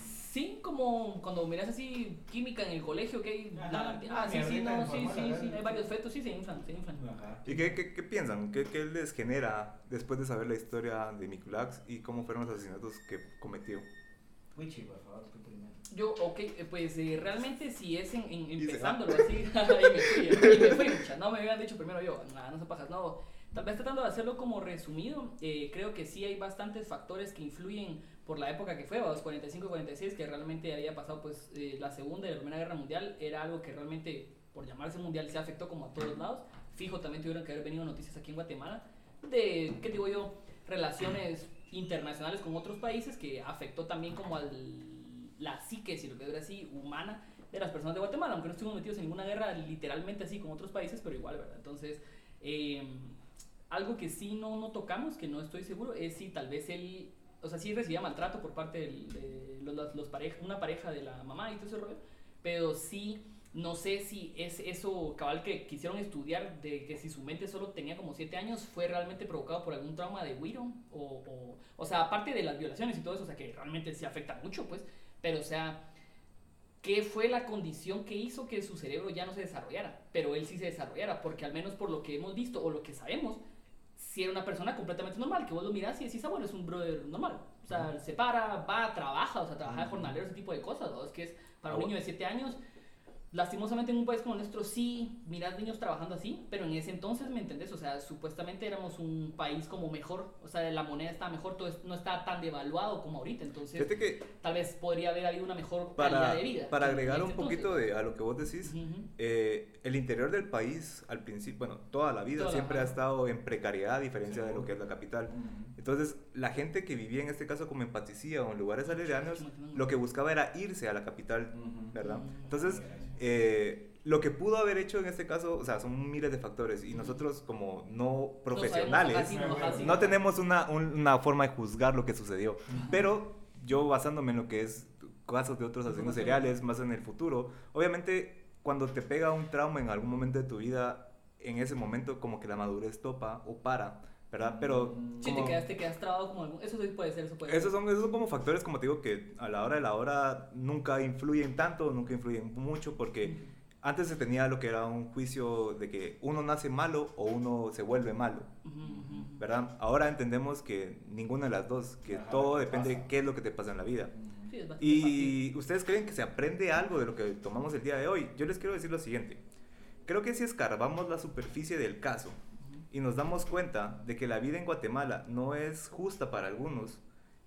Sí, como cuando miras así química en el colegio, que hay Ajá, Ah, sí, sí, no, sí, sí, sí. Hay varios fetos, sí, se inflan, se inflan. Ajá. ¿Y qué, qué, qué piensan? ¿Qué, ¿Qué les genera después de saber la historia de Miculac y cómo fueron los asesinatos que cometió? Wichi, por favor, tú primero. Yo, ok, eh, pues eh, realmente si es en, en- empezándolo así, ahí me fui, ahí me fui, mucha, no me habían dicho primero yo, nada, no se pajas, no, tal vez tratando de hacerlo como resumido, eh, creo que sí hay bastantes factores que influyen por la época que fue, a los 45-46, que realmente había pasado pues eh, la Segunda y la Primera Guerra Mundial, era algo que realmente, por llamarse mundial, se afectó como a todos lados, fijo también tuvieron que haber venido noticias aquí en Guatemala, de, ¿qué digo yo? Relaciones internacionales con otros países que afectó también como al la psique, si lo que así, humana de las personas de Guatemala, aunque no estuvimos metidos en ninguna guerra literalmente así con otros países, pero igual, ¿verdad? Entonces, eh, algo que sí no, no tocamos, que no estoy seguro, es si tal vez él, o sea, sí recibía maltrato por parte de los, los, una pareja de la mamá y todo ese rollo, pero sí, no sé si es eso cabal que quisieron estudiar, de que si su mente solo tenía como 7 años, fue realmente provocado por algún trauma de Wiro, o, o, o sea, aparte de las violaciones y todo eso, o sea, que realmente sí afecta mucho, pues, pero o sea, ¿qué fue la condición que hizo que su cerebro ya no se desarrollara? Pero él sí se desarrollara, porque al menos por lo que hemos visto o lo que sabemos, si era una persona completamente normal, que vos lo mirás y decís, ah, bueno, es un brother normal. O sea, se para, va, trabaja, o sea, trabaja de jornalero, ese tipo de cosas, ¿no? Es que es para un Ah, niño de 7 años, lastimosamente en un país como el nuestro sí mirás niños trabajando así, pero en ese entonces, ¿me entendés? O sea, supuestamente éramos un país como mejor, o sea, la moneda estaba mejor, todo es- no estaba tan devaluado como ahorita, entonces Fíjate que tal vez podría haber habido una mejor calidad para, de vida. para agregar un entonces. poquito de, a lo que vos decís, Ujú. eh, el interior del país al principio, bueno, toda la vida Toda la- siempre ha ajá. estado en precariedad a diferencia de lo que es la capital. Ujú. Entonces, la gente que vivía en este caso como en Paticía o en lugares aledaños, lo que buscaba era irse a la capital, Ujú. ¿verdad? Mm. Entonces, eh, lo que pudo haber hecho en este caso, o sea, son miles de factores y nosotros como no profesionales, No, sabemos, tenemos una, un- una forma de juzgar lo que sucedió. Pero yo basándome en lo que es casos de otros asesinos seriales más en el futuro, obviamente cuando te pega un trauma en algún momento de tu vida, en ese momento como que la madurez topa o para, ¿verdad? Pero. Sí, te como- quedas, te quedas trabado como algún... Eso sí puede ser, eso puede esos ser. son, esos son como factores, como te digo, que a la hora de la hora nunca influyen tanto, nunca influyen mucho, porque antes se tenía lo que era un juicio de que uno nace malo o uno se vuelve malo, Ujú, ujú. ¿verdad? Ahora entendemos que ninguna de las dos, que Ajá, todo ¿qué depende de pasa? qué es lo que te pasa en la vida. Sí, es fácil. ¿Y ustedes creen que se aprende algo de lo que tomamos el día de hoy? Yo les quiero decir lo siguiente. Creo que si escarbamos la superficie del caso y nos damos cuenta de que la vida en Guatemala no es justa para algunos,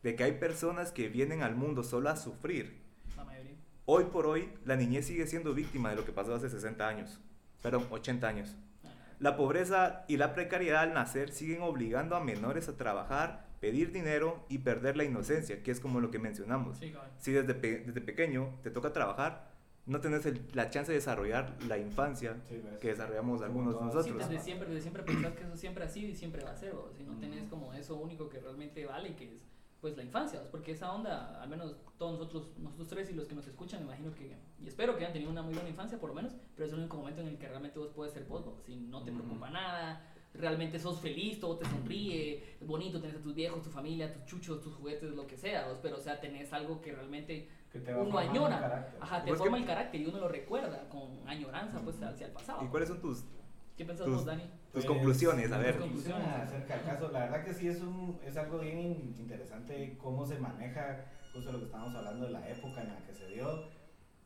de que hay personas que vienen al mundo solo a sufrir, La mayoría. hoy por hoy la niñez sigue siendo víctima de lo que pasó hace 60 años, perdón, 80 años. La pobreza y la precariedad al nacer siguen obligando a menores a trabajar, pedir dinero y perder la inocencia, que es como lo que mencionamos. Sí. Si desde, pe- desde pequeño te toca trabajar, no tenés el- la chance de desarrollar la infancia Sí, ves. que desarrollamos algunos de todas. Sí, nosotros. desde siempre, desde siempre pensás que eso siempre ha sido y siempre va a ser, ¿o? si no tenés como eso único que realmente vale, que es pues la infancia, ¿o? porque esa onda, al menos todos nosotros, nosotros tres y los que nos escuchan, me imagino que, y espero que hayan tenido una muy buena infancia por lo menos, pero es el único momento en el que realmente vos puedes ser vos, ¿no? si no te Ujú. preocupa nada, realmente sos feliz, todo te sonríe, es bonito, tenés a tus viejos, tu familia, tus chuchos, tus juguetes, lo que sea, ¿o? pero o sea, tenés algo que realmente Que te va uno añora, ajá, te Pues forma que- el carácter y uno lo recuerda con añoranza pues hacia el pasado. ¿Y cuáles son tus, ¿Qué pensás tus- vos, Dani? tus Pues, conclusiones? A ver. conclusiones acerca del caso. La verdad que sí es, un, es algo bien in- interesante cómo se maneja justo lo que estamos hablando de la época en la que se dio.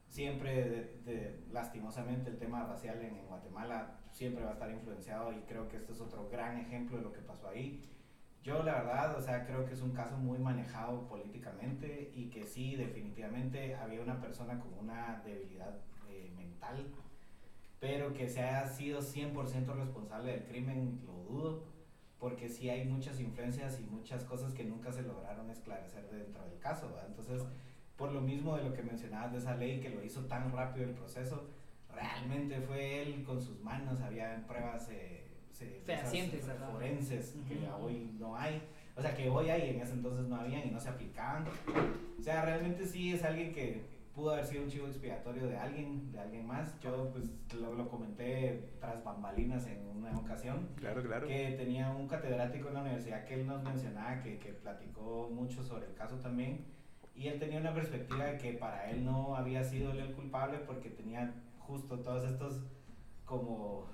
Siempre, de- de- lastimosamente, el tema racial en, en Guatemala siempre va a estar influenciado y creo que este es otro gran ejemplo de lo que pasó ahí. Yo la verdad, o sea, creo que es un caso muy manejado políticamente y que sí, definitivamente había una persona con una debilidad eh, mental pero que se haya sido 100% responsable del crimen, lo dudo, porque sí hay muchas influencias y muchas cosas que nunca se lograron esclarecer dentro del caso. Entonces, por lo mismo de lo que mencionabas de esa ley que lo hizo tan rápido el proceso, realmente fue él con sus manos, había pruebas eh, Fehacientes, esas forenses que Ujú. hoy no hay. O O sea, que hoy hay, en ese entonces no habían y no se aplicaban. O sea, realmente sí es alguien que pudo haber sido un chivo expiatorio de alguien, de alguien más. Yo pues lo, lo comenté tras bambalinas en una ocasión. Claro, claro. Que tenía un catedrático en la universidad que él nos mencionaba, que, que platicó mucho sobre el caso también. Y él tenía una perspectiva de que para él no había sido él el culpable porque tenía justo todos estos como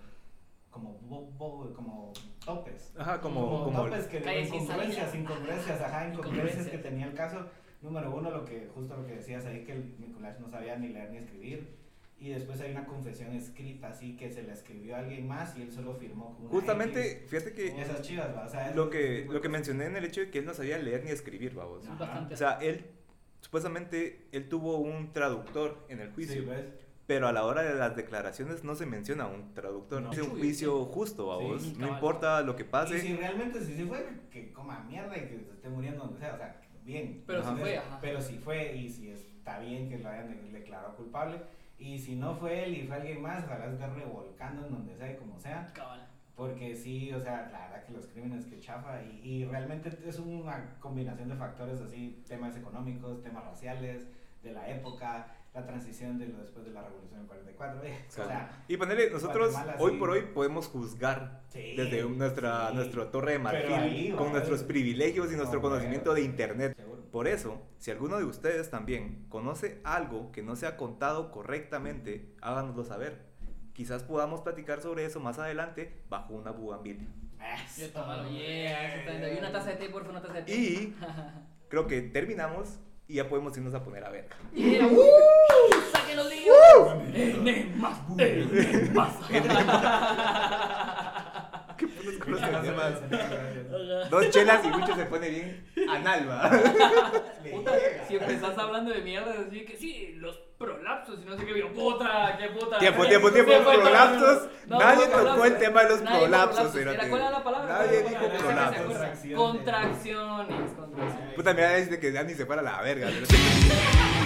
como bo- bo- como topes Ajá, como, como, topes que sin incongruencias incongruencias ajá incongruencias que tenía el caso número uno lo que justo lo que decías ahí que el Nicolás no sabía ni leer ni escribir y después hay una confesión escrita así que se la escribió a alguien más y él solo firmó con una Justamente, fíjate que esas chivas ¿va? o sea, lo que, de lo que mencioné en el hecho de que él no sabía leer ni escribir, vamos. O sea, él, supuestamente, él tuvo un traductor en el juicio. sí, ¿ves? Pero a la hora de las declaraciones no se menciona un traductor. No. Es un juicio justo, a Sí, vos. sí, no importa lo que y pase. si realmente si sí fue que coma mierda y que se esté muriendo donde sea o sea bien Pero sí Ajá. fue, ajá. pero si fue y si está bien que lo hayan de- declarado culpable y si no fue él y fue alguien más ojalá se esté revolcando en donde sea y como sea Cabal. Porque sí, o sea, la verdad que los crímenes que chafa y, y realmente es una combinación de factores así, temas económicos, temas raciales, de la época, la transición de lo después de la revolución del 44, eh, o sea, Y ponerle, nosotros Guatemala, hoy sí. por hoy podemos juzgar sí, desde nuestra, sí, nuestra torre de marfil, ahí, con nuestros es- privilegios y nuestro No, conocimiento bueno. de internet. seguro. Por eso, si alguno de ustedes también conoce algo que no se ha contado correctamente, háganoslo saber. Quizás podamos platicar sobre eso más adelante bajo una bugambilia. Eso, Yo tómalo, yeah, exactamente. Y una taza de té, por favor, una taza de té. Y creo que terminamos y ya podemos irnos a poner a ver. Yeah, ¡uh! ¡Saquen los líos! ¡Enemas! ¡Enemas! ¿Qué putos con los Gracias, temas? gracias. Dos chelas y mucho se pone bien analba. Puta, si empezás hablando de mierda, así que sí, los prolapsos y no sé qué, yo, puta, qué puta. Tiempo, tiempo, tiempo, prolapsos. No, Nadie tocó el tema de los Nadie prolapsos. espérate. ¿Cuál era la palabra? Nadie ¿Cuál dijo era palabra? prolapsos. Contracciones. Contracciones, contracciones. Puta, mira, dice que ya ni se para la verga. pero-